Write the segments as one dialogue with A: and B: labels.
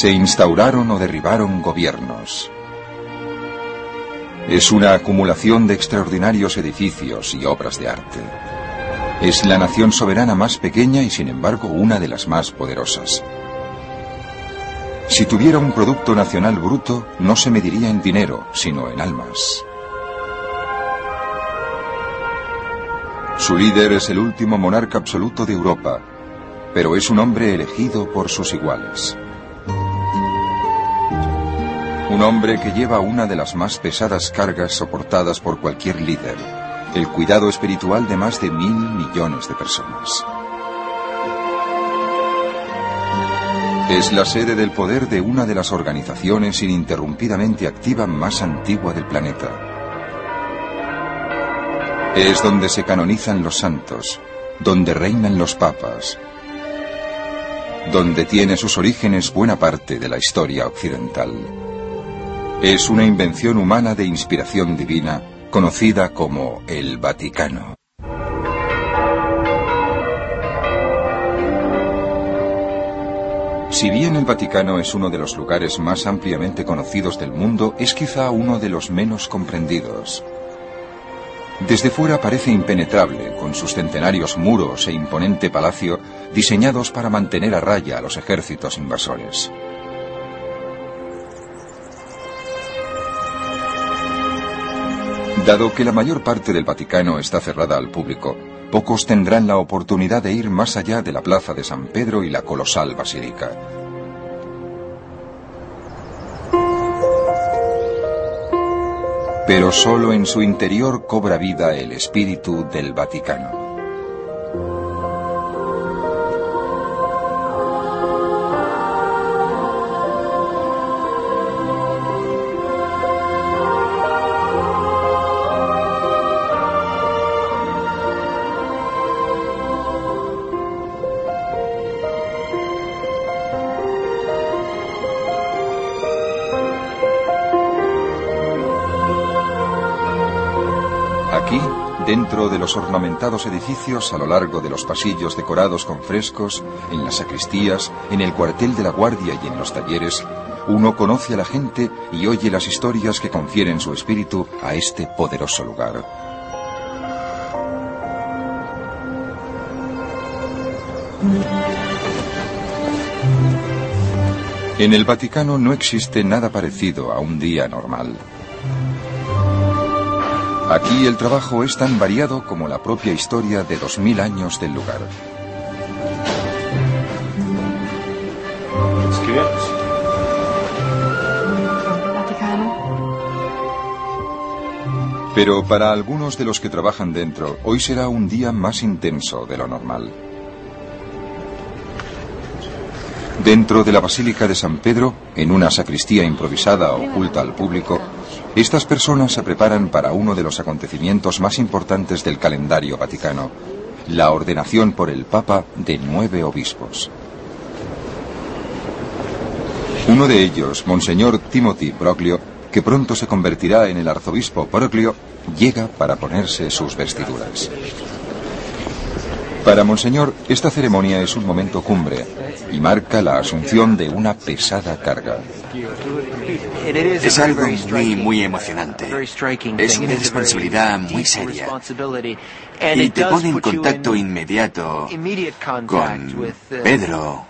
A: Se instauraron o derribaron gobiernos. Es una acumulación de extraordinarios edificios y obras de arte. Es la nación soberana más pequeña y sin embargo una de las más poderosas. Si tuviera un Producto Nacional Bruto, no se mediría en dinero, sino en almas. Su líder es el último monarca absoluto de Europa, pero es un hombre elegido por sus iguales. Un hombre que lleva una de las más pesadas cargas soportadas por cualquier líder, el cuidado espiritual de más de mil millones de personas. Es la sede del poder de una de las organizaciones ininterrumpidamente activa más antigua del planeta. Es donde se canonizan los santos, donde reinan los papas, donde tiene sus orígenes buena parte de la historia occidental. Es una invención humana de inspiración divina, conocida como el Vaticano. Si bien el Vaticano es uno de los lugares más ampliamente conocidos del mundo, es quizá uno de los menos comprendidos. Desde fuera parece impenetrable, con sus centenarios muros e imponente palacio diseñados para mantener a raya a los ejércitos invasores. Dado que la mayor parte del Vaticano está cerrada al público, pocos tendrán la oportunidad de ir más allá de la plaza de San Pedro y la colosal basílica. Pero solo en su interior cobra vida el espíritu del Vaticano. Dentro de los ornamentados edificios a lo largo de los pasillos decorados con frescos, en las sacristías, en el cuartel de la guardia y en los talleres, uno conoce a la gente y oye las historias que confieren su espíritu a este poderoso lugar. En el Vaticano no existe nada parecido a un día normal. Aquí el trabajo es tan variado como la propia historia de dos mil años del lugar. Pero para algunos de los que trabajan dentro, hoy será un día más intenso de lo normal. Dentro de la Basílica de San Pedro, en una sacristía improvisada oculta al público, estas personas se preparan para uno de los acontecimientos más importantes del calendario vaticano, la ordenación por el Papa de nueve obispos. Uno de ellos, Monseñor Timothy Broglio, que pronto se convertirá en el arzobispo Broglio, llega para ponerse sus vestiduras. Para Monseñor, esta ceremonia es un momento cumbre y marca la asunción de una pesada carga.
B: Es algo muy, muy emocionante. Es una responsabilidad muy seria. Y te pone en contacto inmediato con Pedro,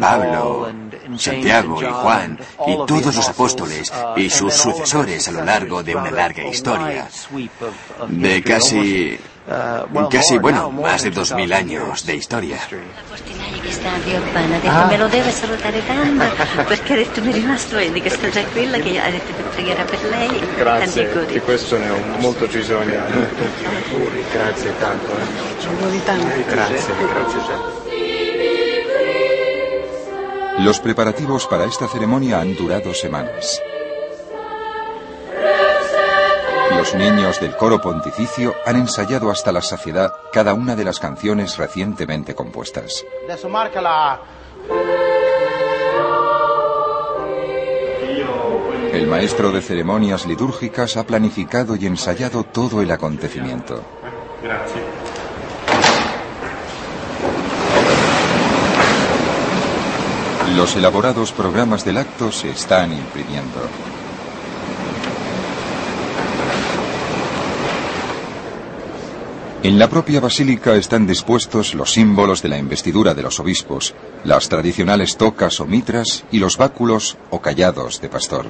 B: Pablo, Santiago y Juan y todos los apóstoles y sus sucesores a lo largo de una larga historia. De casi Casi, bueno, más de dos mil años de historia.
C: Grazie, di questo ne ho molto bisogno. Grazie tanto. Grazie, grazie tanto.
A: Los preparativos para esta ceremonia han durado semanas. Los niños del coro pontificio han ensayado hasta la saciedad cada una de las canciones recientemente compuestas. El maestro de ceremonias litúrgicas ha planificado y ensayado todo el acontecimiento. Los elaborados programas del acto se están imprimiendo. En la propia basílica están dispuestos los símbolos de la investidura de los obispos, las tradicionales tocas o mitras y los báculos o callados de pastor.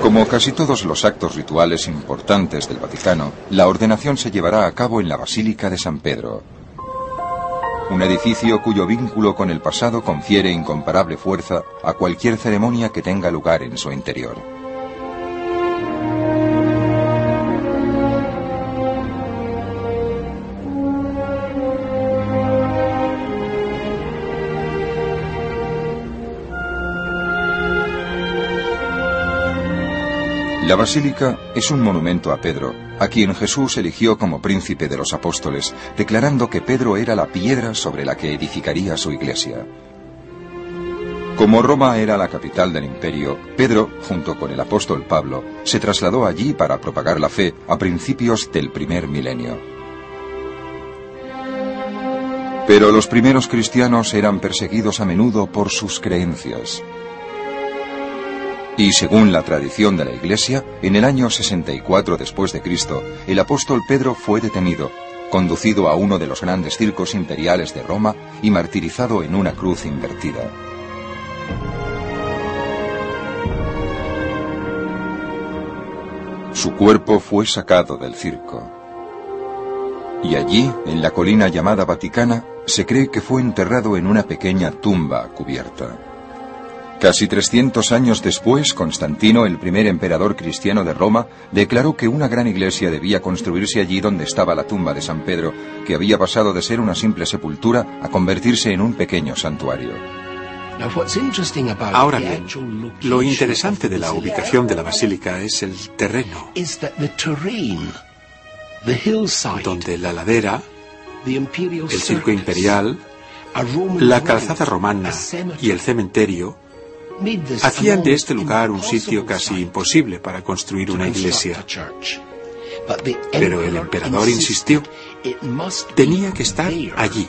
A: Como casi todos los actos rituales importantes del Vaticano, la ordenación se llevará a cabo en la Basílica de San Pedro, un edificio cuyo vínculo con el pasado confiere incomparable fuerza a cualquier ceremonia que tenga lugar en su interior. La basílica es un monumento a Pedro, a quien Jesús eligió como príncipe de los apóstoles, declarando que Pedro era la piedra sobre la que edificaría su iglesia. Como Roma era la capital del imperio, Pedro, junto con el apóstol Pablo, se trasladó allí para propagar la fe a principios del primer milenio. Pero los primeros cristianos eran perseguidos a menudo por sus creencias. Y según la tradición de la Iglesia, en el año 64 después de Cristo, el apóstol Pedro fue detenido, conducido a uno de los grandes circos imperiales de Roma y martirizado en una cruz invertida. Su cuerpo fue sacado del circo. Y allí, en la colina llamada Vaticana, se cree que fue enterrado en una pequeña tumba cubierta. Casi 300 años después, Constantino, el primer emperador cristiano de Roma, declaró que una gran iglesia debía construirse allí donde estaba la tumba de San Pedro, que había pasado de ser una simple sepultura a convertirse en un pequeño santuario.
D: Ahora bien, lo interesante de la ubicación de la basílica es el terreno, donde la ladera, el circo imperial, la calzada romana y el cementerio hacían de este lugar un sitio casi imposible para construir una iglesia. Pero el emperador insistió, tenía que estar allí.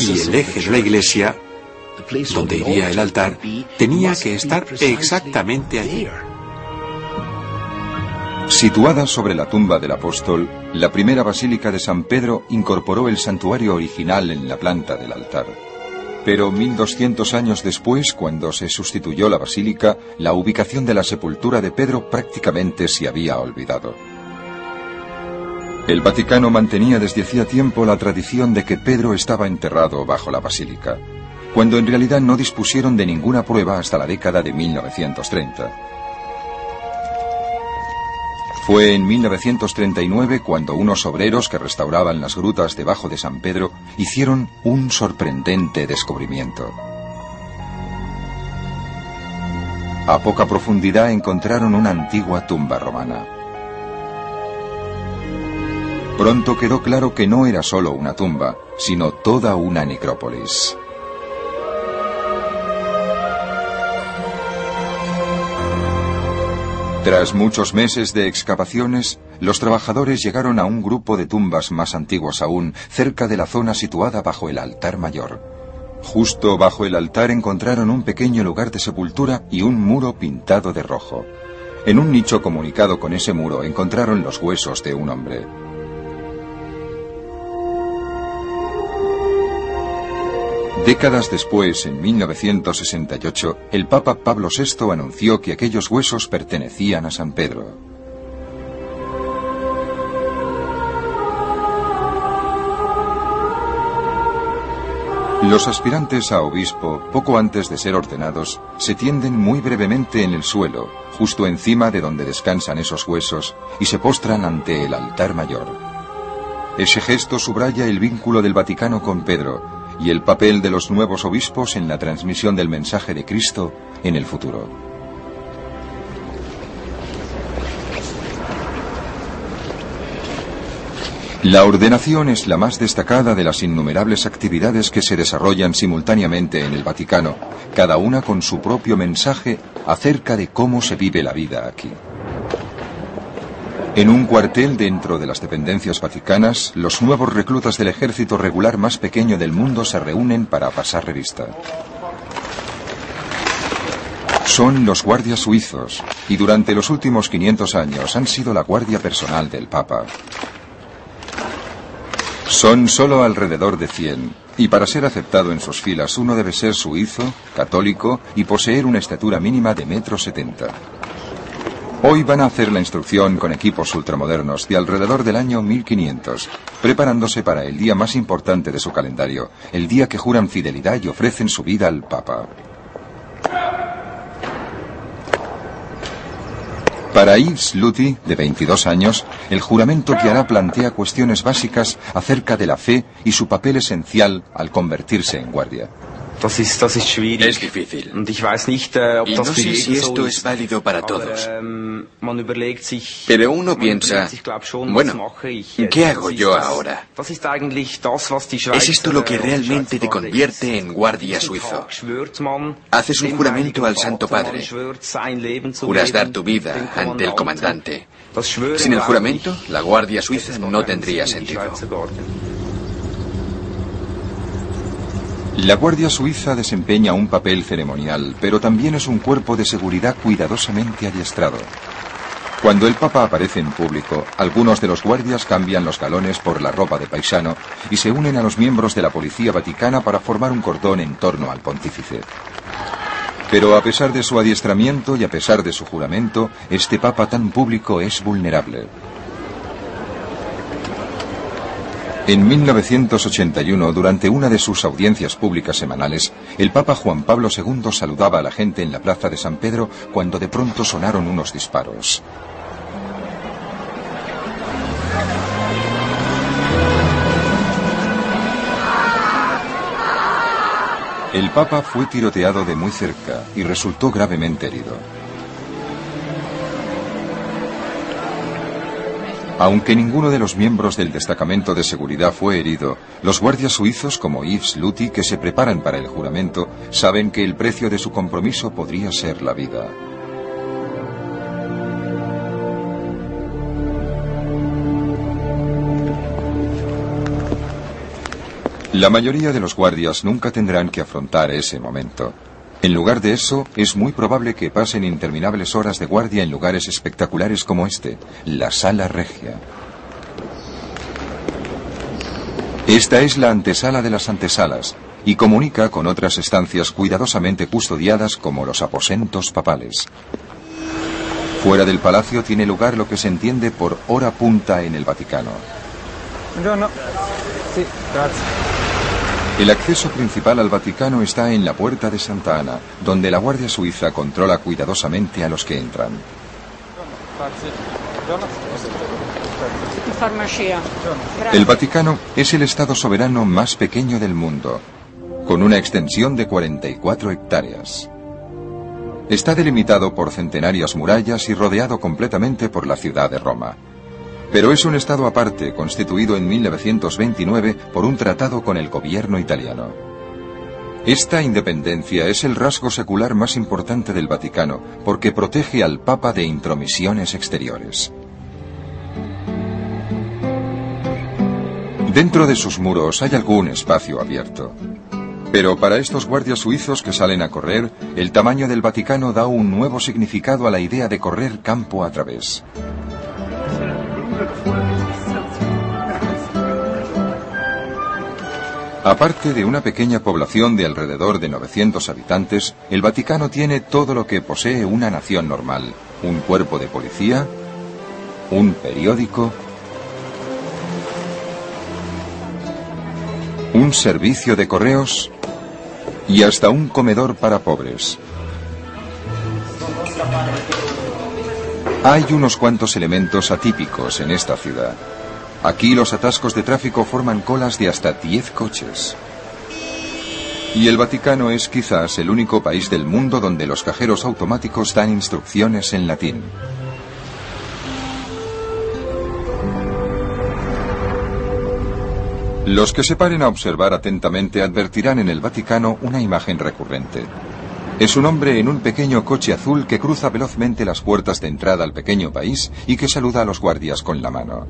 D: Y el eje de la iglesia, donde iría el altar, tenía que estar exactamente allí.
A: Situada sobre la tumba del apóstol, la primera basílica de San Pedro incorporó el santuario original en la planta del altar. Pero 1200 años después, cuando se sustituyó la basílica, la ubicación de la sepultura de Pedro prácticamente se había olvidado. El Vaticano mantenía desde hacía tiempo la tradición de que Pedro estaba enterrado bajo la basílica, cuando en realidad no dispusieron de ninguna prueba hasta la década de 1930. Fue en 1939 cuando unos obreros que restauraban las grutas debajo de San Pedro hicieron un sorprendente descubrimiento. A poca profundidad encontraron una antigua tumba romana. Pronto quedó claro que no era solo una tumba, sino toda una necrópolis. Tras muchos meses de excavaciones, los trabajadores llegaron a un grupo de tumbas más antiguas aún, cerca de la zona situada bajo el altar mayor. Justo bajo el altar encontraron un pequeño lugar de sepultura y un muro pintado de rojo. En un nicho comunicado con ese muro encontraron los huesos de un hombre. Décadas después, en 1968, el Papa Pablo VI anunció que aquellos huesos pertenecían a San Pedro. Los aspirantes a obispo, poco antes de ser ordenados, se tienden muy brevemente en el suelo, justo encima de donde descansan esos huesos, y se postran ante el altar mayor. Ese gesto subraya el vínculo del Vaticano con Pedro, y el papel de los nuevos obispos en la transmisión del mensaje de Cristo en el futuro. La ordenación es la más destacada de las innumerables actividades que se desarrollan simultáneamente en el Vaticano, cada una con su propio mensaje acerca de cómo se vive la vida aquí. En un cuartel dentro de las dependencias vaticanas, los nuevos reclutas del ejército regular más pequeño del mundo se reúnen para pasar revista. Son los guardias suizos y durante los últimos 500 años han sido la guardia personal del Papa. Son solo alrededor de 100 y para ser aceptado en sus filas uno debe ser suizo, católico y poseer una estatura mínima de metro setenta. Hoy van a hacer la instrucción con equipos ultramodernos de alrededor del año 1500, preparándose para el día más importante de su calendario, el día que juran fidelidad y ofrecen su vida al Papa. Para Yves Luthi, de 22 años, el juramento que hará plantea cuestiones básicas acerca de la fe y su papel esencial al convertirse en guardia.
E: Das ist, das ist schwierig.
B: Es difícil.
E: Und ich weiß nicht, äh, ob
B: y
E: das
B: no sé si esto es válido para todos.
E: Aber, ähm, man überlegt sich,
B: Pero uno
E: man
B: piensa,
E: sich, glaub schon, was
B: bueno,
E: mache ich
B: ¿qué hago yo
E: das-
B: ahora?
E: Das ist eigentlich das, was die
B: ¿Es esto lo que
E: äh,
B: realmente te convierte en guardia suizo?
E: Man,
B: Haces un juramento al Santo Padre.
E: man
B: Juras dar tu vida ante el comandante. Sin el juramento, la Guardia Suiza no tendría sentido.
A: La Guardia Suiza desempeña un papel ceremonial, pero también es un cuerpo de seguridad cuidadosamente adiestrado. Cuando el Papa aparece en público, algunos de los guardias cambian los galones por la ropa de paisano y se unen a los miembros de la Policía Vaticana para formar un cordón en torno al pontífice. Pero a pesar de su adiestramiento y a pesar de su juramento, este Papa tan público es vulnerable. En 1981, durante una de sus audiencias públicas semanales, el Papa Juan Pablo II saludaba a la gente en la plaza de San Pedro cuando de pronto sonaron unos disparos. El Papa fue tiroteado de muy cerca y resultó gravemente herido. Aunque ninguno de los miembros del destacamento de seguridad fue herido, los guardias suizos como Yves Luthi que se preparan para el juramento saben que el precio de su compromiso podría ser la vida. La mayoría de los guardias nunca tendrán que afrontar ese momento. En lugar de eso, es muy probable que pasen interminables horas de guardia en lugares espectaculares como este, la Sala Regia. Esta es la antesala de las antesalas y comunica con otras estancias cuidadosamente custodiadas como los aposentos papales. Fuera del palacio tiene lugar lo que se entiende por hora punta en el Vaticano.
C: Buongiorno. Sì, grazie.
A: El acceso principal al Vaticano está en la puerta de Santa Ana, donde la Guardia Suiza controla cuidadosamente a los que entran. El Vaticano es el Estado soberano más pequeño del mundo, con una extensión de 44 hectáreas. Está delimitado por centenarias murallas y rodeado completamente por la ciudad de Roma. Pero es un Estado aparte, constituido en 1929 por un tratado con el gobierno italiano. Esta independencia es el rasgo secular más importante del Vaticano, porque protege al Papa de intromisiones exteriores. Dentro de sus muros hay algún espacio abierto. Pero para estos guardias suizos que salen a correr, el tamaño del Vaticano da un nuevo significado a la idea de correr campo a través. Aparte de una pequeña población de alrededor de 900 habitantes, el Vaticano tiene todo lo que posee una nación normal. Un cuerpo de policía, un periódico, un servicio de correos y hasta un comedor para pobres. Hay unos cuantos elementos atípicos en esta ciudad. Aquí los atascos de tráfico forman colas de hasta 10 coches. Y el Vaticano es quizás el único país del mundo donde los cajeros automáticos dan instrucciones en latín. Los que se paren a observar atentamente advertirán en el Vaticano una imagen recurrente. Es un hombre en un pequeño coche azul que cruza velozmente las puertas de entrada al pequeño país y que saluda a los guardias con la mano.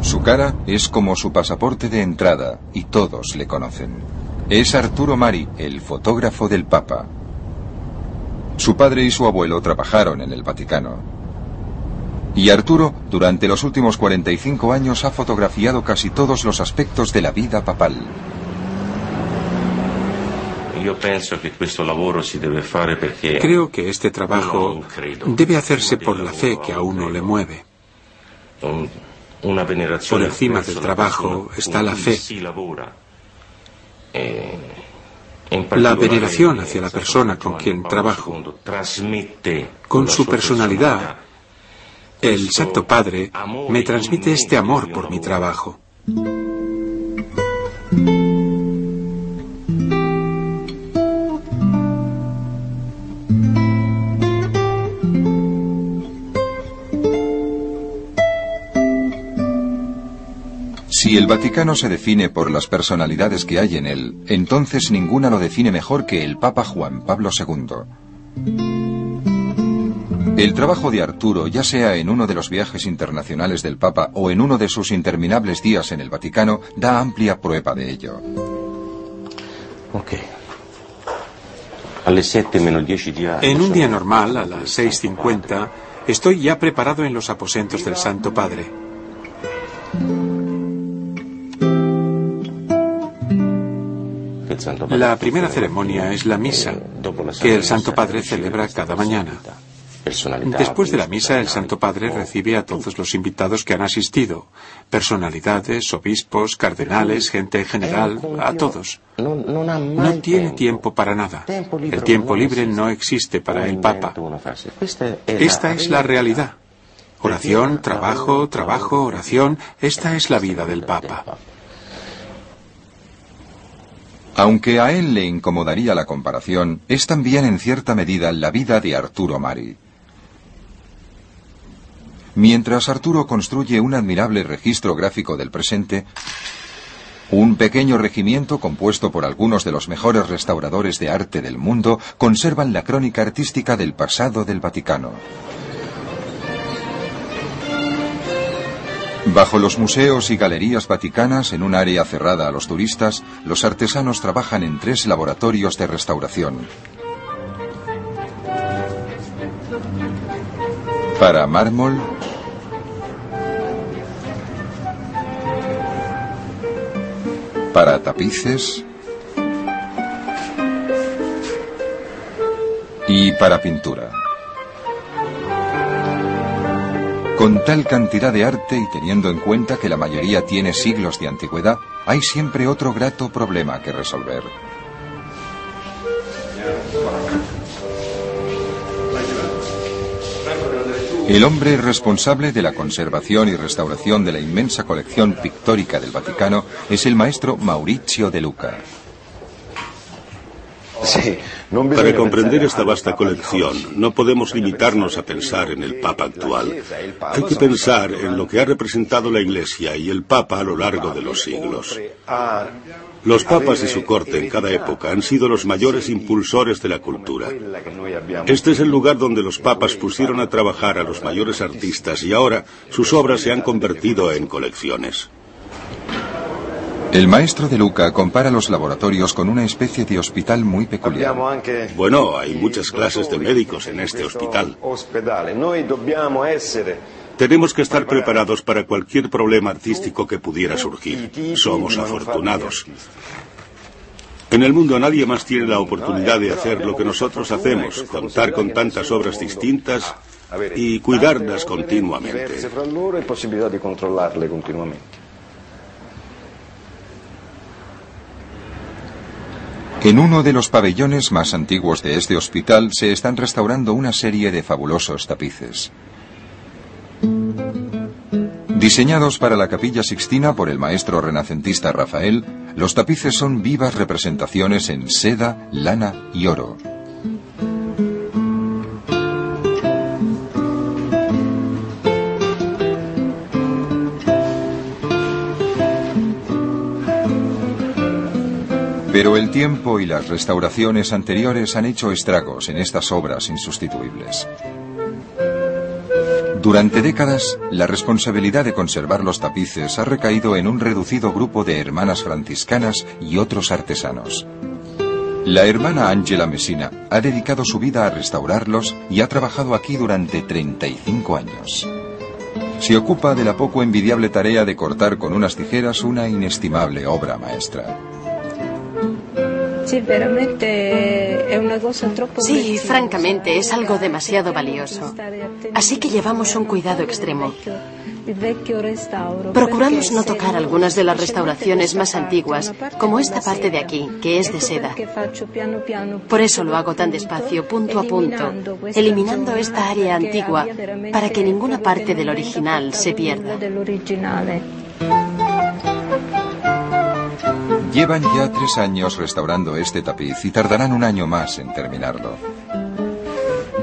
A: Su cara es como su pasaporte de entrada y todos le conocen. Es Arturo Mari, el fotógrafo del Papa. Su padre y su abuelo trabajaron en el Vaticano. Y Arturo, durante los últimos 45 años, ha fotografiado casi todos los aspectos de la vida papal.
D: Creo que este trabajo debe hacerse por la fe que a uno le mueve. Por encima del trabajo está la fe. Eh, la veneración hacia la persona con quien trabajo, con su personalidad, el Santo Padre me transmite este amor por mi trabajo.
A: Si el Vaticano se define por las personalidades que hay en él, entonces ninguna lo define mejor que el Papa Juan Pablo II. El trabajo de Arturo, ya sea en uno de los viajes internacionales del Papa o en uno de sus interminables días en el Vaticano, da amplia prueba de ello.
D: En un día normal, a las 6.50, estoy ya preparado en los aposentos del Santo Padre. La primera ceremonia es la misa, que el Santo Padre celebra cada mañana. Después de la misa, el Santo Padre recibe a todos los invitados que han asistido, personalidades, obispos, cardenales, gente en general, a todos. No tiene tiempo para nada. El tiempo libre no existe para el Papa. Esta es la realidad. Oración, trabajo, trabajo, oración, esta es la vida del Papa.
A: Aunque a él le incomodaría la comparación, es también en cierta medida la vida de Arturo Mari. Mientras Arturo construye un admirable registro gráfico del presente, un pequeño regimiento compuesto por algunos de los mejores restauradores de arte del mundo conservan la crónica artística del pasado del Vaticano. Bajo los museos y galerías vaticanas, en un área cerrada a los turistas, los artesanos trabajan en tres laboratorios de restauración. Para mármol, para tapices y para pintura. Con tal cantidad de arte y teniendo en cuenta que la mayoría tiene siglos de antigüedad, hay siempre otro grato problema que resolver. El hombre responsable de la conservación y restauración de la inmensa colección pictórica del Vaticano es el maestro Maurizio de Luca.
F: Para comprender esta vasta colección, no podemos limitarnos a pensar en el Papa actual. Hay que pensar en lo que ha representado la Iglesia y el Papa a lo largo de los siglos. Los papas y su corte en cada época han sido los mayores impulsores de la cultura. Este es el lugar donde los papas pusieron a trabajar a los mayores artistas y ahora sus obras se han convertido en colecciones.
A: El maestro de Luca compara los laboratorios con una especie de hospital muy peculiar.
F: Bueno, hay muchas clases de médicos en este hospital. Tenemos que estar preparados para cualquier problema artístico que pudiera surgir. Somos afortunados. En el mundo nadie más tiene la oportunidad de hacer lo que nosotros hacemos, contar con tantas obras distintas y cuidarlas continuamente.
A: En uno de los pabellones más antiguos de este hospital se están restaurando una serie de fabulosos tapices. Diseñados para la capilla sixtina por el maestro renacentista Rafael, los tapices son vivas representaciones en seda, lana y oro. Pero el tiempo y las restauraciones anteriores han hecho estragos en estas obras insustituibles. Durante décadas, la responsabilidad de conservar los tapices ha recaído en un reducido grupo de hermanas franciscanas y otros artesanos. La hermana Ángela Messina ha dedicado su vida a restaurarlos y ha trabajado aquí durante 35 años. Se ocupa de la poco envidiable tarea de cortar con unas tijeras una inestimable obra maestra.
G: Sí, francamente, es algo demasiado valioso. Así que llevamos un cuidado extremo. Procuramos no tocar algunas de las restauraciones más antiguas, como esta parte de aquí, que es de seda. Por eso lo hago tan despacio, punto a punto, eliminando esta área antigua para que ninguna parte del original se pierda.
A: Llevan ya tres años restaurando este tapiz y tardarán un año más en terminarlo.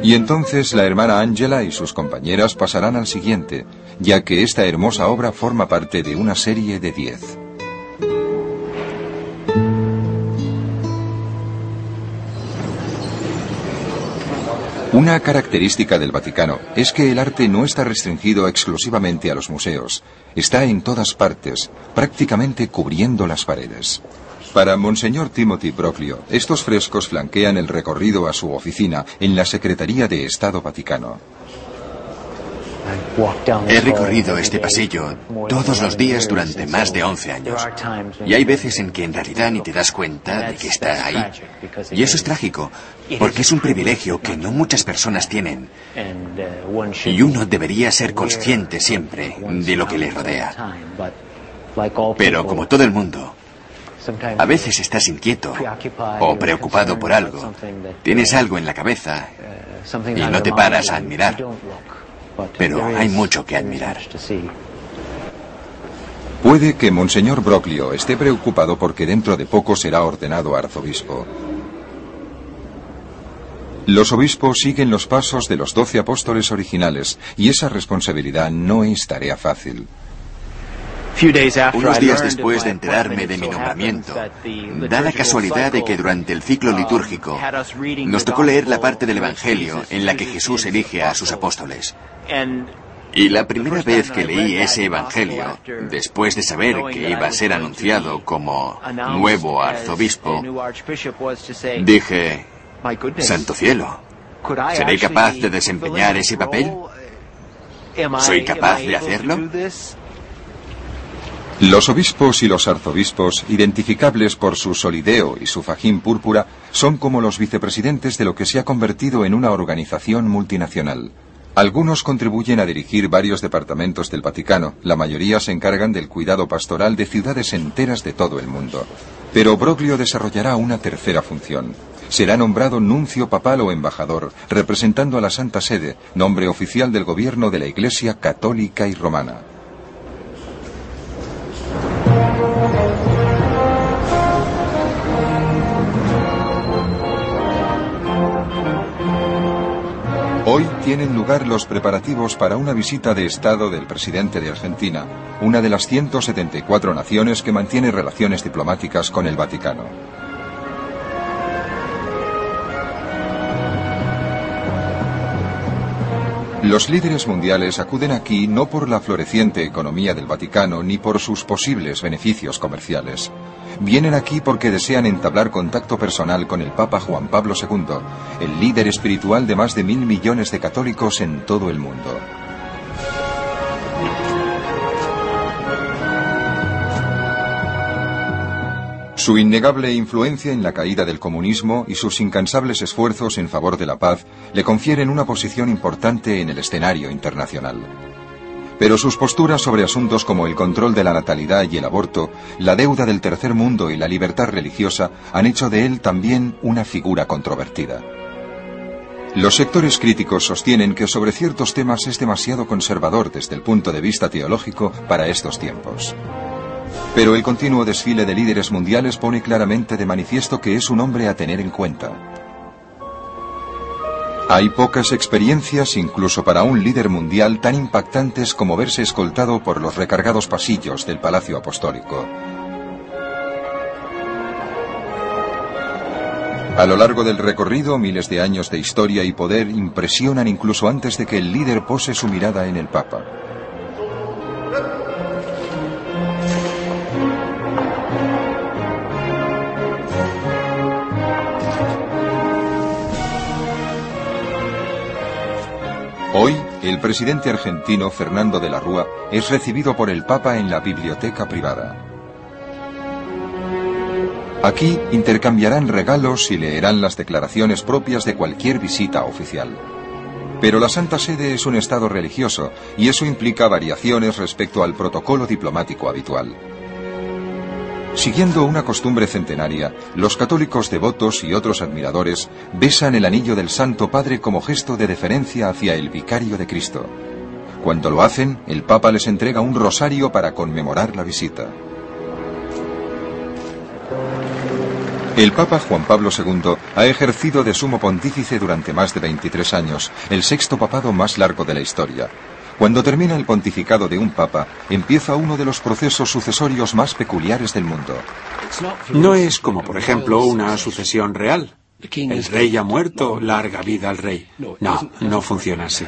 A: Y entonces la hermana Angela y sus compañeras pasarán al siguiente, ya que esta hermosa obra forma parte de una serie de diez. Una característica del Vaticano es que el arte no está restringido exclusivamente a los museos, está en todas partes, prácticamente cubriendo las paredes. Para Monseñor Timothy Proclio, estos frescos flanquean el recorrido a su oficina en la Secretaría de Estado Vaticano.
B: He recorrido este pasillo todos los días durante más de 11 años. Y hay veces en que en realidad ni te das cuenta de que está ahí. Y eso es trágico, porque es un privilegio que no muchas personas tienen. Y uno debería ser consciente siempre de lo que le rodea. Pero como todo el mundo, a veces estás inquieto o preocupado por algo. Tienes algo en la cabeza y no te paras a admirar. Pero hay mucho que admirar.
A: Puede que Monseñor Broclio esté preocupado porque dentro de poco será ordenado arzobispo. Los obispos siguen los pasos de los doce apóstoles originales y esa responsabilidad no es tarea fácil.
B: Unos días después de enterarme de mi nombramiento, da la casualidad de que durante el ciclo litúrgico nos tocó leer la parte del Evangelio en la que Jesús elige a sus apóstoles. Y la primera vez que leí ese Evangelio, después de saber que iba a ser anunciado como nuevo arzobispo, dije, Santo cielo, ¿seré capaz de desempeñar ese papel? ¿Soy capaz de hacerlo?
A: Los obispos y los arzobispos, identificables por su solideo y su fajín púrpura, son como los vicepresidentes de lo que se ha convertido en una organización multinacional. Algunos contribuyen a dirigir varios departamentos del Vaticano, la mayoría se encargan del cuidado pastoral de ciudades enteras de todo el mundo. Pero Broglio desarrollará una tercera función. Será nombrado nuncio papal o embajador, representando a la Santa Sede, nombre oficial del gobierno de la Iglesia católica y romana. Hoy tienen lugar los preparativos para una visita de Estado del presidente de Argentina, una de las 174 naciones que mantiene relaciones diplomáticas con el Vaticano. Los líderes mundiales acuden aquí no por la floreciente economía del Vaticano ni por sus posibles beneficios comerciales. Vienen aquí porque desean entablar contacto personal con el Papa Juan Pablo II, el líder espiritual de más de mil millones de católicos en todo el mundo. Su innegable influencia en la caída del comunismo y sus incansables esfuerzos en favor de la paz le confieren una posición importante en el escenario internacional. Pero sus posturas sobre asuntos como el control de la natalidad y el aborto, la deuda del tercer mundo y la libertad religiosa han hecho de él también una figura controvertida. Los sectores críticos sostienen que sobre ciertos temas es demasiado conservador desde el punto de vista teológico para estos tiempos. Pero el continuo desfile de líderes mundiales pone claramente de manifiesto que es un hombre a tener en cuenta. Hay pocas experiencias, incluso para un líder mundial, tan impactantes como verse escoltado por los recargados pasillos del Palacio Apostólico. A lo largo del recorrido, miles de años de historia y poder impresionan incluso antes de que el líder pose su mirada en el Papa. Hoy, el presidente argentino Fernando de la Rúa es recibido por el Papa en la biblioteca privada. Aquí intercambiarán regalos y leerán las declaraciones propias de cualquier visita oficial. Pero la Santa Sede es un Estado religioso y eso implica variaciones respecto al protocolo diplomático habitual. Siguiendo una costumbre centenaria, los católicos devotos y otros admiradores besan el anillo del Santo Padre como gesto de deferencia hacia el vicario de Cristo. Cuando lo hacen, el Papa les entrega un rosario para conmemorar la visita. El Papa Juan Pablo II ha ejercido de sumo pontífice durante más de 23 años, el sexto papado más largo de la historia, cuando termina el pontificado de un papa, empieza uno de los procesos sucesorios más peculiares del mundo.
D: No es como, por ejemplo, una sucesión real. El rey ha muerto, larga vida al rey. No, no funciona así.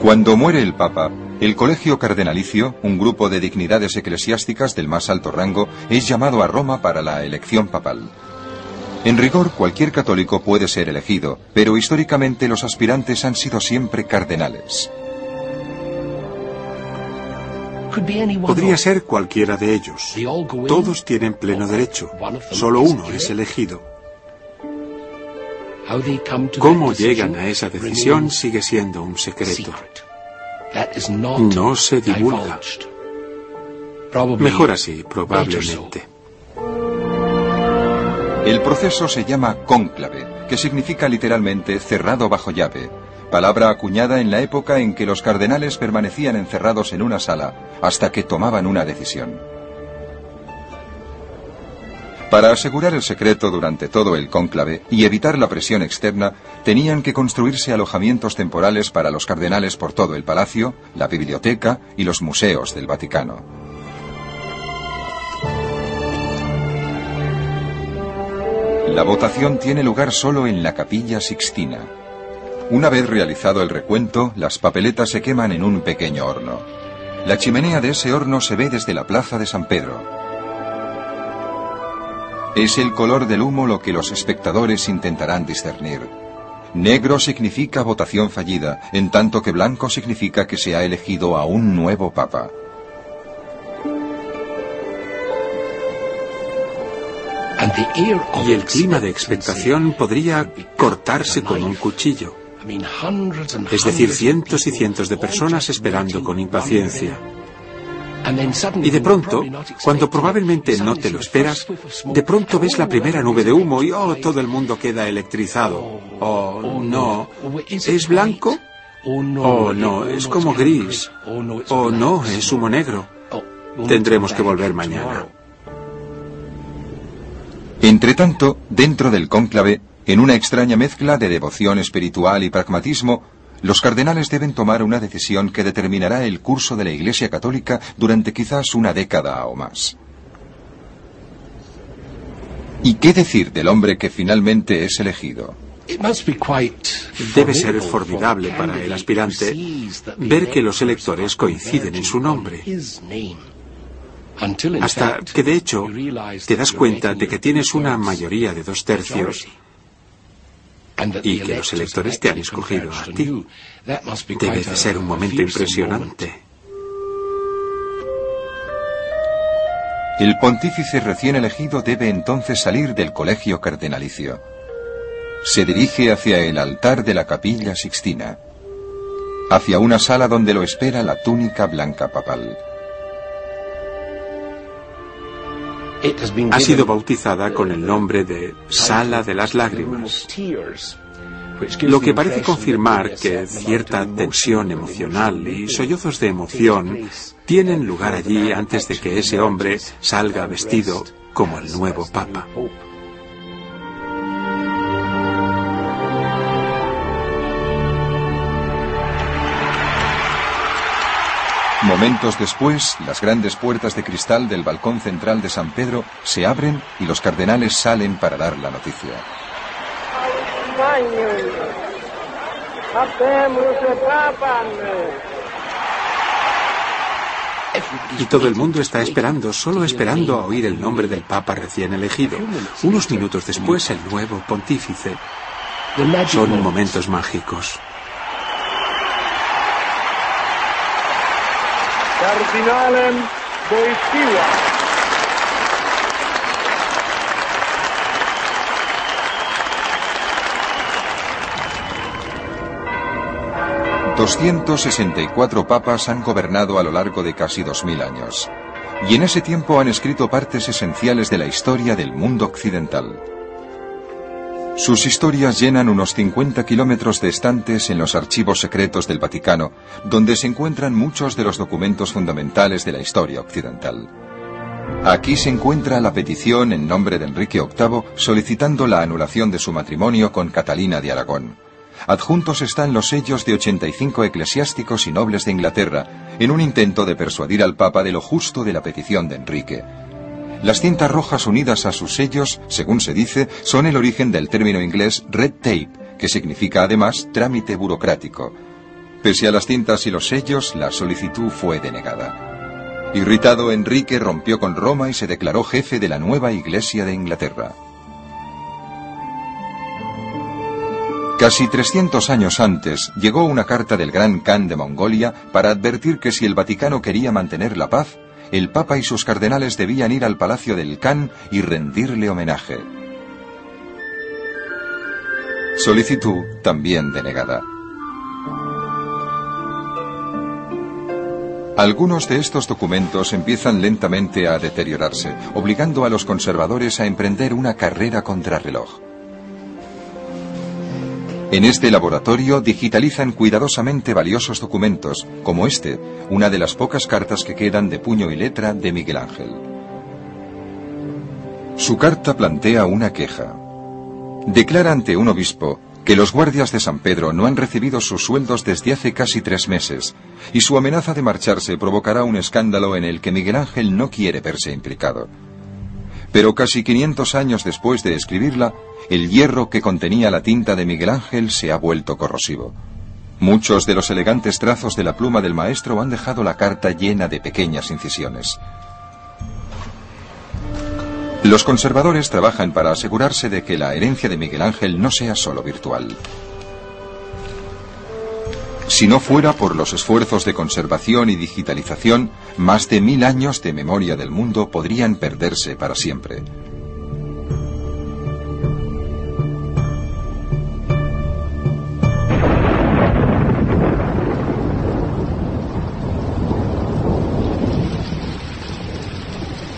A: Cuando muere el papa, el colegio cardenalicio, un grupo de dignidades eclesiásticas del más alto rango, es llamado a Roma para la elección papal. En rigor, cualquier católico puede ser elegido, pero históricamente los aspirantes han sido siempre cardenales.
D: Podría ser cualquiera de ellos. Todos tienen pleno derecho. Solo uno es elegido. Cómo llegan a esa decisión sigue siendo un secreto. No se divulga. Mejor así, probablemente.
A: El proceso se llama cónclave, que significa literalmente cerrado bajo llave, palabra acuñada en la época en que los cardenales permanecían encerrados en una sala hasta que tomaban una decisión. Para asegurar el secreto durante todo el cónclave y evitar la presión externa, tenían que construirse alojamientos temporales para los cardenales por todo el palacio, la biblioteca y los museos del Vaticano. La votación tiene lugar solo en la capilla Sixtina. Una vez realizado el recuento, las papeletas se queman en un pequeño horno. La chimenea de ese horno se ve desde la plaza de San Pedro. Es el color del humo lo que los espectadores intentarán discernir. Negro significa votación fallida, en tanto que blanco significa que se ha elegido a un nuevo papa.
D: Y el clima de expectación podría cortarse con un cuchillo. Es decir, cientos y cientos de personas esperando con impaciencia. Y de pronto, cuando probablemente no te lo esperas, de pronto ves la primera nube de humo y oh, todo el mundo queda electrizado. Oh, no. ¿Es blanco? Oh, no, es como gris. Oh, no, es humo negro. Tendremos que volver mañana.
A: Entretanto, dentro del cónclave, en una extraña mezcla de devoción espiritual y pragmatismo, los cardenales deben tomar una decisión que determinará el curso de la Iglesia Católica durante quizás una década o más. ¿Y qué decir del hombre que finalmente es elegido?
D: Debe ser formidable para el aspirante ver que los electores coinciden en su nombre. Hasta que de hecho te das cuenta de que tienes una mayoría de dos tercios y que los electores te han escogido a ti. Debe de ser un momento impresionante.
A: El pontífice recién elegido debe entonces salir del colegio cardenalicio. Se dirige hacia el altar de la capilla sixtina, hacia una sala donde lo espera la túnica blanca papal.
D: Ha sido bautizada con el nombre de Sala de las Lágrimas, lo que parece confirmar que cierta tensión emocional y sollozos de emoción tienen lugar allí antes de que ese hombre salga vestido como el nuevo Papa.
A: Momentos después, las grandes puertas de cristal del balcón central de San Pedro se abren y los cardenales salen para dar la noticia.
D: Y todo el mundo está esperando, solo esperando a oír el nombre del Papa recién elegido. Unos minutos después, el nuevo pontífice. Son momentos mágicos. Cardinalen Wojtyła.
A: ...264 papas han gobernado a lo largo de casi 2000 años. Y en ese tiempo han escrito partes esenciales de la historia del mundo occidental. Sus historias llenan unos 50 kilómetros de estantes en los archivos secretos del Vaticano, donde se encuentran muchos de los documentos fundamentales de la historia occidental. Aquí se encuentra la petición en nombre de Enrique VIII solicitando la anulación de su matrimonio con Catalina de Aragón. Adjuntos están los sellos de 85 eclesiásticos y nobles de Inglaterra, en un intento de persuadir al Papa de lo justo de la petición de Enrique. Las cintas rojas unidas a sus sellos, según se dice, son el origen del término inglés red tape, que significa además trámite burocrático. Pese a las cintas y los sellos, la solicitud fue denegada. Irritado, Enrique rompió con Roma y se declaró jefe de la nueva Iglesia de Inglaterra. Casi 300 años antes llegó una carta del Gran Khan de Mongolia para advertir que si el Vaticano quería mantener la paz, el Papa y sus cardenales debían ir al Palacio del Khan y rendirle homenaje. Solicitud también denegada. Algunos de estos documentos empiezan lentamente a deteriorarse, obligando a los conservadores a emprender una carrera contrarreloj. En este laboratorio digitalizan cuidadosamente valiosos documentos, como este, una de las pocas cartas que quedan de puño y letra de Miguel Ángel. Su carta plantea una queja. Declara ante un obispo que los guardias de San Pedro no han recibido sus sueldos desde hace casi tres meses, y su amenaza de marcharse provocará un escándalo en el que Miguel Ángel no quiere verse implicado. Pero casi 500 años después de escribirla, el hierro que contenía la tinta de Miguel Ángel se ha vuelto corrosivo. Muchos de los elegantes trazos de la pluma del maestro han dejado la carta llena de pequeñas incisiones. Los conservadores trabajan para asegurarse de que la herencia de Miguel Ángel no sea solo virtual. Si no fuera por los esfuerzos de conservación y digitalización, más de mil años de memoria del mundo podrían perderse para siempre.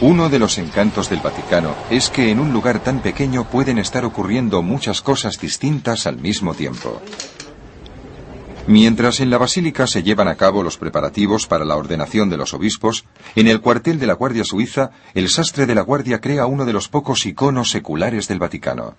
A: Uno de los encantos del Vaticano es que en un lugar tan pequeño pueden estar ocurriendo muchas cosas distintas al mismo tiempo. Mientras en la basílica se llevan a cabo los preparativos para la ordenación de los obispos, en el cuartel de la Guardia Suiza, el sastre de la Guardia crea uno de los pocos iconos seculares del Vaticano.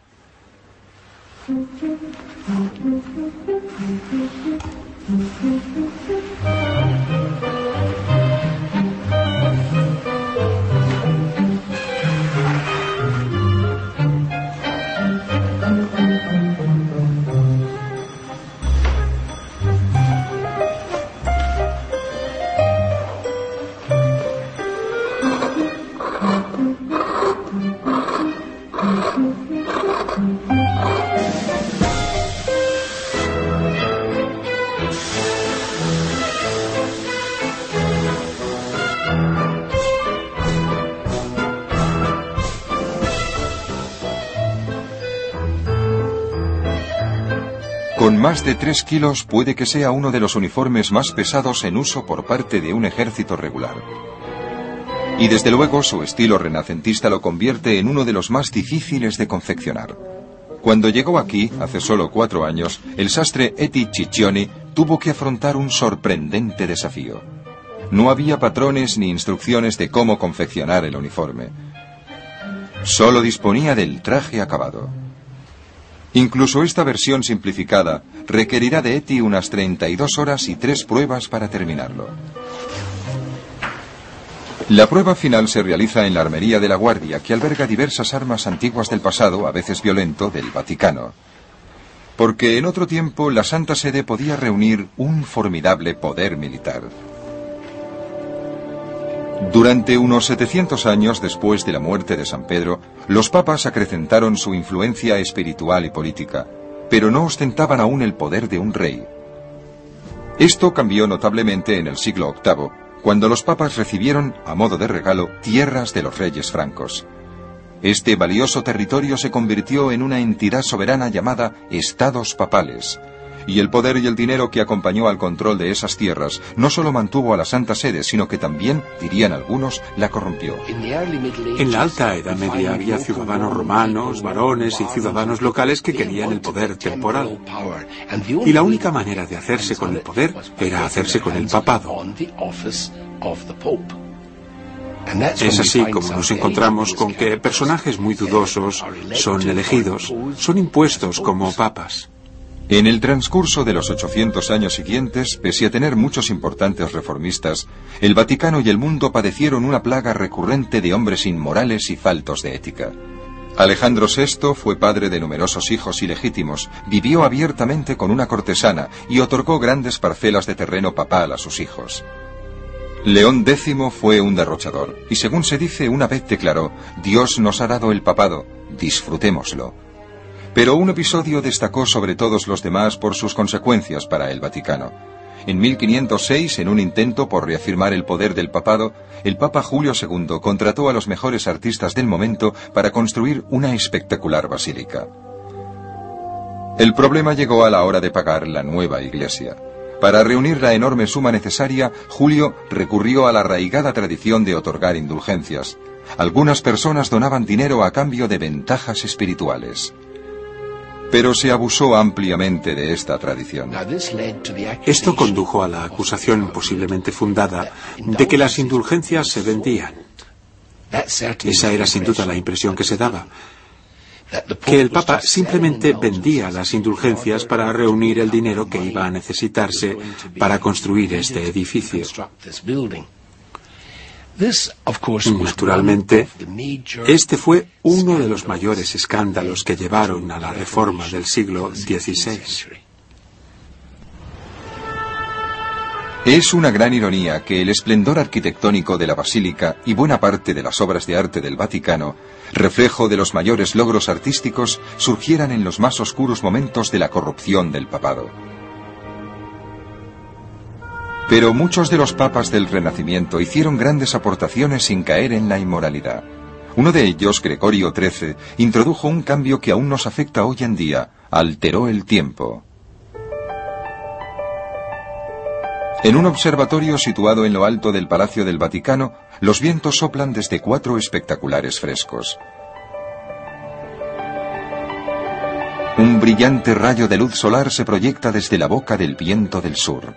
A: Más de 3 kilos puede que sea uno de los uniformes más pesados en uso por parte de un ejército regular. Y desde luego su estilo renacentista lo convierte en uno de los más difíciles de confeccionar. Cuando llegó aquí, hace solo cuatro años, el sastre Eti Ciccioni tuvo que afrontar un sorprendente desafío. No había patrones ni instrucciones de cómo confeccionar el uniforme. Solo disponía del traje acabado. Incluso esta versión simplificada requerirá de Eti unas 32 horas y tres pruebas para terminarlo. La prueba final se realiza en la Armería de la Guardia, que alberga diversas armas antiguas del pasado, a veces violento, del Vaticano. Porque en otro tiempo la Santa Sede podía reunir un formidable poder militar. Durante unos 700 años después de la muerte de San Pedro, los papas acrecentaron su influencia espiritual y política, pero no ostentaban aún el poder de un rey. Esto cambió notablemente en el siglo VIII, cuando los papas recibieron, a modo de regalo, tierras de los reyes francos. Este valioso territorio se convirtió en una entidad soberana llamada Estados Papales, y el poder y el dinero que acompañó al control de esas tierras no solo mantuvo a la Santa Sede, sino que también, dirían algunos, la corrompió.
D: En la Alta Edad Media había ciudadanos romanos, varones y ciudadanos locales que querían el poder temporal. Y la única manera de hacerse con el poder era hacerse con el papado. Es así como nos encontramos con que personajes muy dudosos son elegidos, son impuestos como papas.
A: En el transcurso de los 800 años siguientes, pese a tener muchos importantes reformistas, el Vaticano y el mundo padecieron una plaga recurrente de hombres inmorales y faltos de ética. Alejandro VI fue padre de numerosos hijos ilegítimos, vivió abiertamente con una cortesana y otorgó grandes parcelas de terreno papal a sus hijos. León X fue un derrochador, y según se dice una vez declaró, Dios nos ha dado el papado, disfrutémoslo. Pero un episodio destacó sobre todos los demás por sus consecuencias para el Vaticano. En 1506, en un intento por reafirmar el poder del papado, el Papa Julio II contrató a los mejores artistas del momento para construir una espectacular basílica. El problema llegó a la hora de pagar la nueva iglesia. Para reunir la enorme suma necesaria, Julio recurrió a la arraigada tradición de otorgar indulgencias. Algunas personas donaban dinero a cambio de ventajas espirituales. Pero se abusó ampliamente de esta tradición.
D: Esto condujo a la acusación posiblemente fundada de que las indulgencias se vendían. Esa era sin duda la impresión que se daba que el Papa simplemente vendía las indulgencias para reunir el dinero que iba a necesitarse para construir este edificio. Naturalmente, este fue uno de los mayores escándalos que llevaron a la reforma del siglo XVI.
A: Es una gran ironía que el esplendor arquitectónico de la basílica y buena parte de las obras de arte del Vaticano, reflejo de los mayores logros artísticos, surgieran en los más oscuros momentos de la corrupción del papado. Pero muchos de los papas del Renacimiento hicieron grandes aportaciones sin caer en la inmoralidad. Uno de ellos, Gregorio XIII, introdujo un cambio que aún nos afecta hoy en día, alteró el tiempo. En un observatorio situado en lo alto del Palacio del Vaticano, los vientos soplan desde cuatro espectaculares frescos. Un brillante rayo de luz solar se proyecta desde la boca del viento del sur.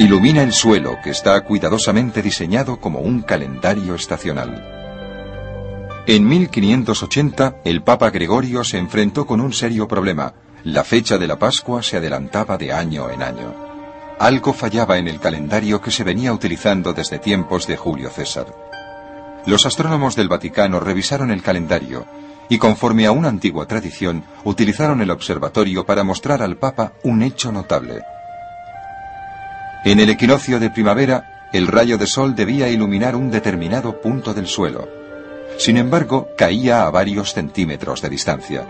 A: Ilumina el suelo que está cuidadosamente diseñado como un calendario estacional. En 1580, el Papa Gregorio se enfrentó con un serio problema. La fecha de la Pascua se adelantaba de año en año. Algo fallaba en el calendario que se venía utilizando desde tiempos de Julio César. Los astrónomos del Vaticano revisaron el calendario y conforme a una antigua tradición, utilizaron el observatorio para mostrar al Papa un hecho notable. En el equinoccio de primavera, el rayo de sol debía iluminar un determinado punto del suelo. Sin embargo, caía a varios centímetros de distancia.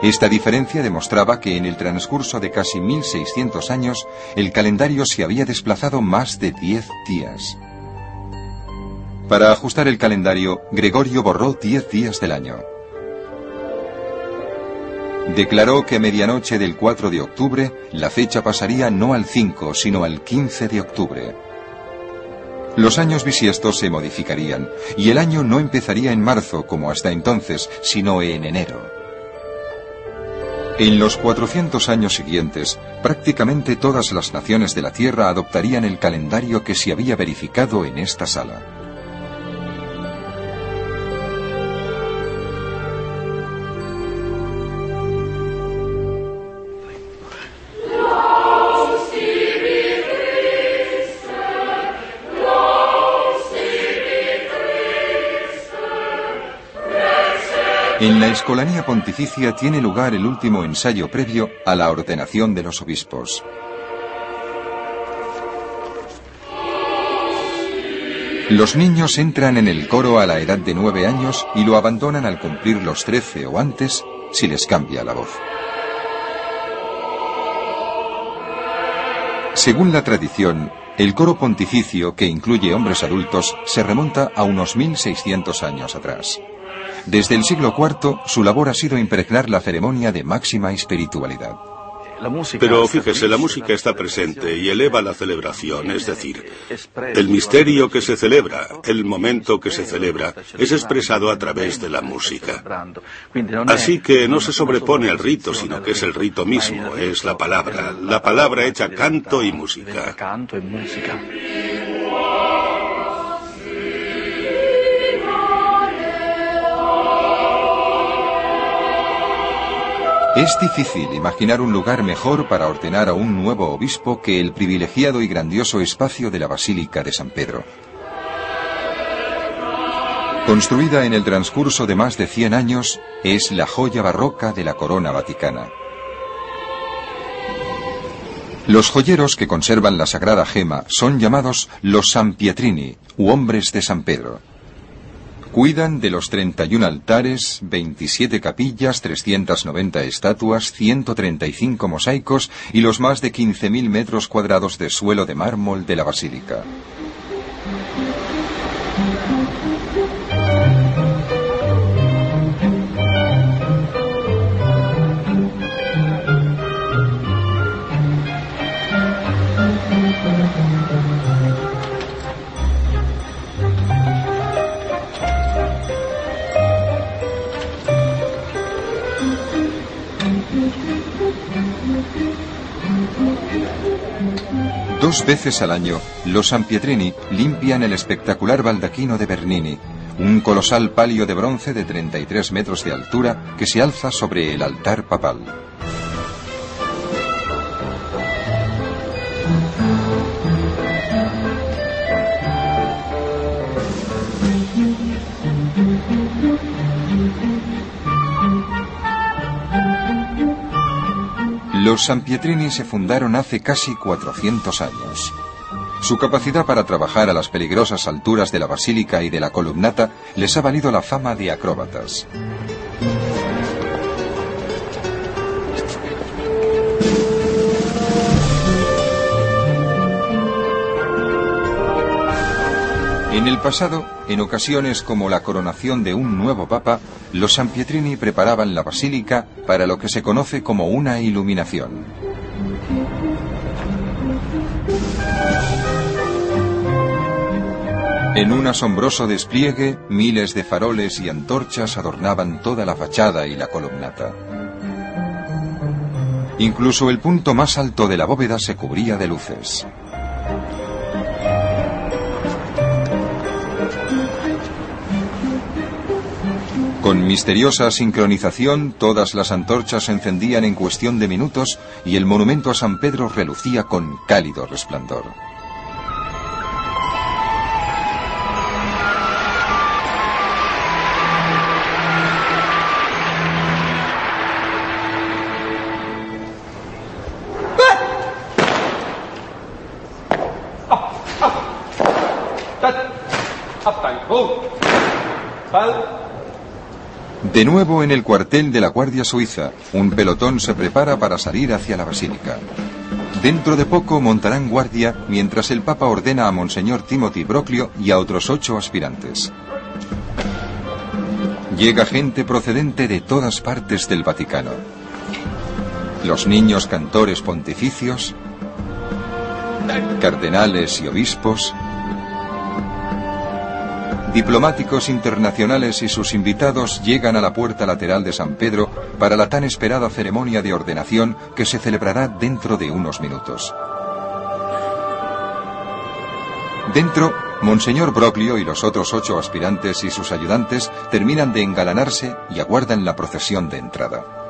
A: Esta diferencia demostraba que en el transcurso de casi 1600 años, el calendario se había desplazado más de 10 días. Para ajustar el calendario, Gregorio borró 10 días del año declaró que medianoche del 4 de octubre la fecha pasaría no al 5, sino al 15 de octubre. Los años bisiestos se modificarían y el año no empezaría en marzo como hasta entonces, sino en enero. En los 400 años siguientes, prácticamente todas las naciones de la Tierra adoptarían el calendario que se había verificado en esta sala. En la Escolanía Pontificia tiene lugar el último ensayo previo a la ordenación de los obispos. Los niños entran en el coro a la edad de nueve años y lo abandonan al cumplir los trece o antes si les cambia la voz. Según la tradición, el coro pontificio, que incluye hombres adultos, se remonta a unos 1600 años atrás. Desde el siglo IV, su labor ha sido impregnar la ceremonia de máxima espiritualidad.
F: Pero fíjese, la música está presente y eleva la celebración, es decir, el misterio que se celebra, el momento que se celebra, es expresado a través de la música. Así que no se sobrepone al rito, sino que es el rito mismo, es la palabra, la palabra hecha canto y música.
A: Es difícil imaginar un lugar mejor para ordenar a un nuevo obispo que el privilegiado y grandioso espacio de la Basílica de San Pedro. Construida en el transcurso de más de 100 años, es la joya barroca de la corona vaticana. Los joyeros que conservan la sagrada gema son llamados los San Pietrini, u hombres de San Pedro. Cuidan de los 31 altares, 27 capillas, 390 estatuas, 135 mosaicos y los más de 15.000 metros cuadrados de suelo de mármol de la basílica. Dos veces al año, los Sampietrini limpian el espectacular baldaquino de Bernini, un colosal palio de bronce de 33 metros de altura que se alza sobre el altar papal. Los Sampietrini se fundaron hace casi 400 años. Su capacidad para trabajar a las peligrosas alturas de la basílica y de la columnata les ha valido la fama de acróbatas. En el pasado, en ocasiones como la coronación de un nuevo papa, los Sampietrini preparaban la basílica para lo que se conoce como una iluminación. En un asombroso despliegue, miles de faroles y antorchas adornaban toda la fachada y la columnata. Incluso el punto más alto de la bóveda se cubría de luces. Con misteriosa sincronización, todas las antorchas se encendían en cuestión de minutos y el monumento a San Pedro relucía con cálido resplandor. De nuevo en el cuartel de la Guardia Suiza, un pelotón se prepara para salir hacia la basílica. Dentro de poco montarán guardia mientras el Papa ordena a Monseñor Timothy Broclio y a otros ocho aspirantes. Llega gente procedente de todas partes del Vaticano. Los niños cantores pontificios, cardenales y obispos, Diplomáticos internacionales y sus invitados llegan a la puerta lateral de San Pedro para la tan esperada ceremonia de ordenación que se celebrará dentro de unos minutos. Dentro, Monseñor Broclio y los otros ocho aspirantes y sus ayudantes terminan de engalanarse y aguardan la procesión de entrada.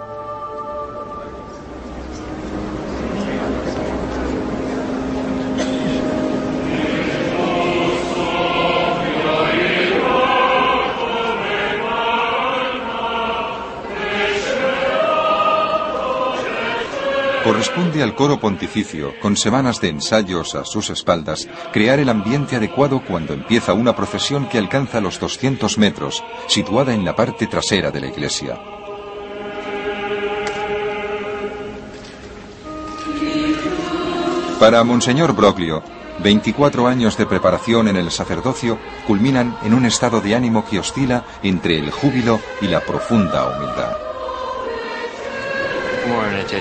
A: Corresponde al coro pontificio, con semanas de ensayos a sus espaldas, crear el ambiente adecuado cuando empieza una procesión que alcanza los 200 metros, situada en la parte trasera de la iglesia. Para Monseñor Broglio, 24 años de preparación en el sacerdocio culminan en un estado de ánimo que oscila entre el júbilo y la profunda humildad.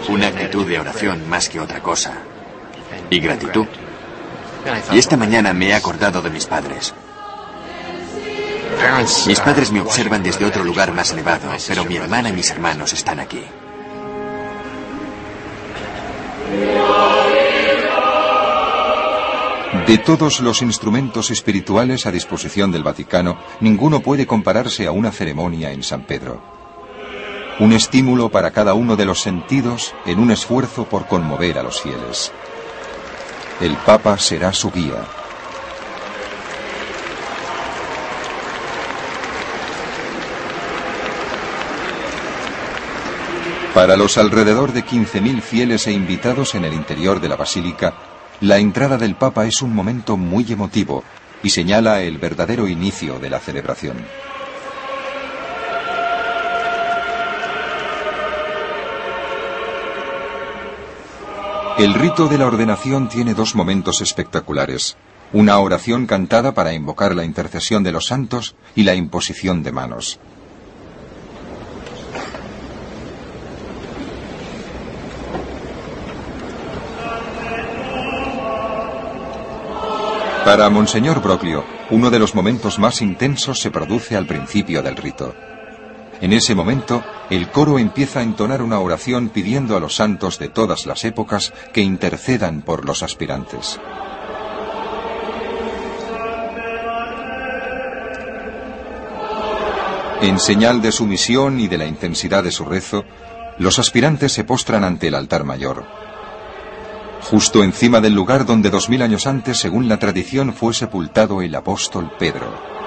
B: Una actitud de oración más que otra cosa. Y gratitud. Y esta mañana me he acordado de mis padres. Mis padres me observan desde otro lugar más elevado, pero mi hermana y mis hermanos están aquí.
A: De todos los instrumentos espirituales a disposición del Vaticano, ninguno puede compararse a una ceremonia en San Pedro. Un estímulo para cada uno de los sentidos en un esfuerzo por conmover a los fieles. El Papa será su guía. Para los alrededor de 15.000 fieles e invitados en el interior de la basílica, la entrada del Papa es un momento muy emotivo y señala el verdadero inicio de la celebración. El rito de la ordenación tiene dos momentos espectaculares. Una oración cantada para invocar la intercesión de los santos y la imposición de manos. Para Monseñor Broclio, uno de los momentos más intensos se produce al principio del rito. En ese momento, el coro empieza a entonar una oración pidiendo a los santos de todas las épocas que intercedan por los aspirantes. En señal de su misión y de la intensidad de su rezo, los aspirantes se postran ante el altar mayor justo encima del lugar donde dos mil años antes, según la tradición, fue sepultado el apóstol Pedro.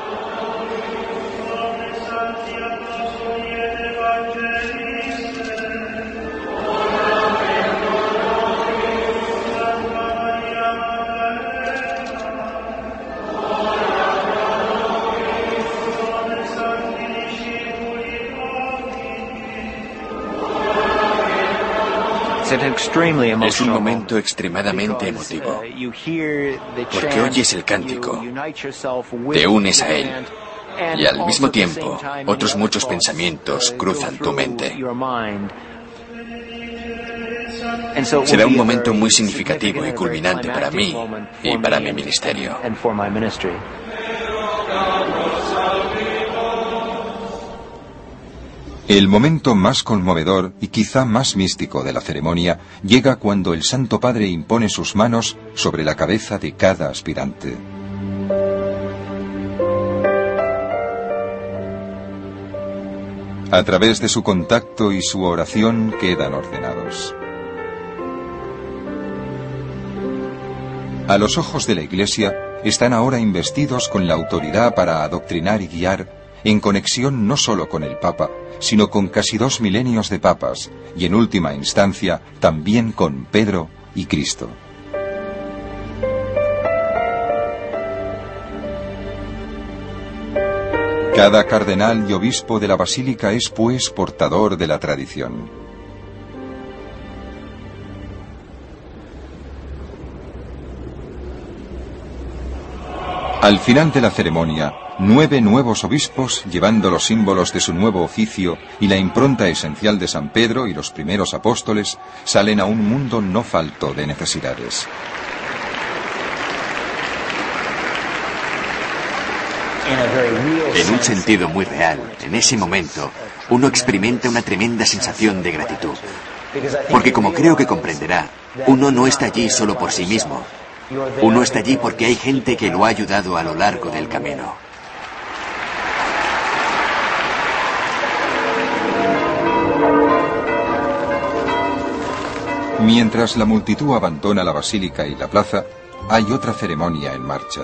B: Es un momento extremadamente emotivo, porque oyes el cántico, te unes a él, y al mismo tiempo otros muchos pensamientos cruzan tu mente. Será un momento muy significativo y culminante para mí y para mi ministerio.
A: El momento más conmovedor y quizá más místico de la ceremonia llega cuando el Santo Padre impone sus manos sobre la cabeza de cada aspirante. A través de su contacto y su oración quedan ordenados. A los ojos de la Iglesia están ahora investidos con la autoridad para adoctrinar y guiar en conexión no solo con el Papa, sino con casi dos milenios de papas y en última instancia también con Pedro y Cristo. Cada cardenal y obispo de la basílica es pues portador de la tradición. Al final de la ceremonia, nueve nuevos obispos, llevando los símbolos de su nuevo oficio y la impronta esencial de San Pedro y los primeros apóstoles, salen a un mundo no falto de necesidades.
B: En un sentido muy real, en ese momento, uno experimenta una tremenda sensación de gratitud. Porque como creo que comprenderá, uno no está allí solo por sí mismo. Uno está allí porque hay gente que lo ha ayudado a lo largo del camino.
A: Mientras la multitud abandona la basílica y la plaza, hay otra ceremonia en marcha.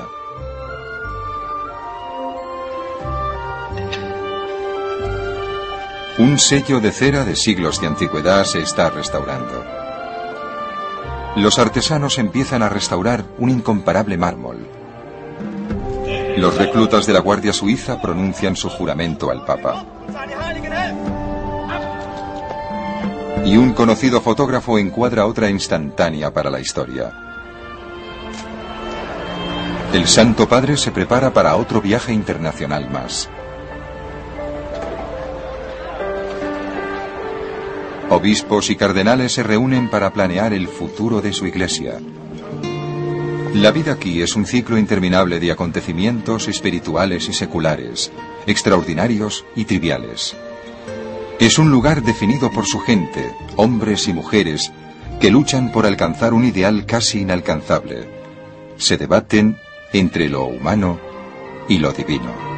A: Un sello de cera de siglos de antigüedad se está restaurando. Los artesanos empiezan a restaurar un incomparable mármol. Los reclutas de la Guardia Suiza pronuncian su juramento al Papa. Y un conocido fotógrafo encuadra otra instantánea para la historia. El Santo Padre se prepara para otro viaje internacional más. Obispos y cardenales se reúnen para planear el futuro de su iglesia. La vida aquí es un ciclo interminable de acontecimientos espirituales y seculares, extraordinarios y triviales. Es un lugar definido por su gente, hombres y mujeres, que luchan por alcanzar un ideal casi inalcanzable. Se debaten entre lo humano y lo divino.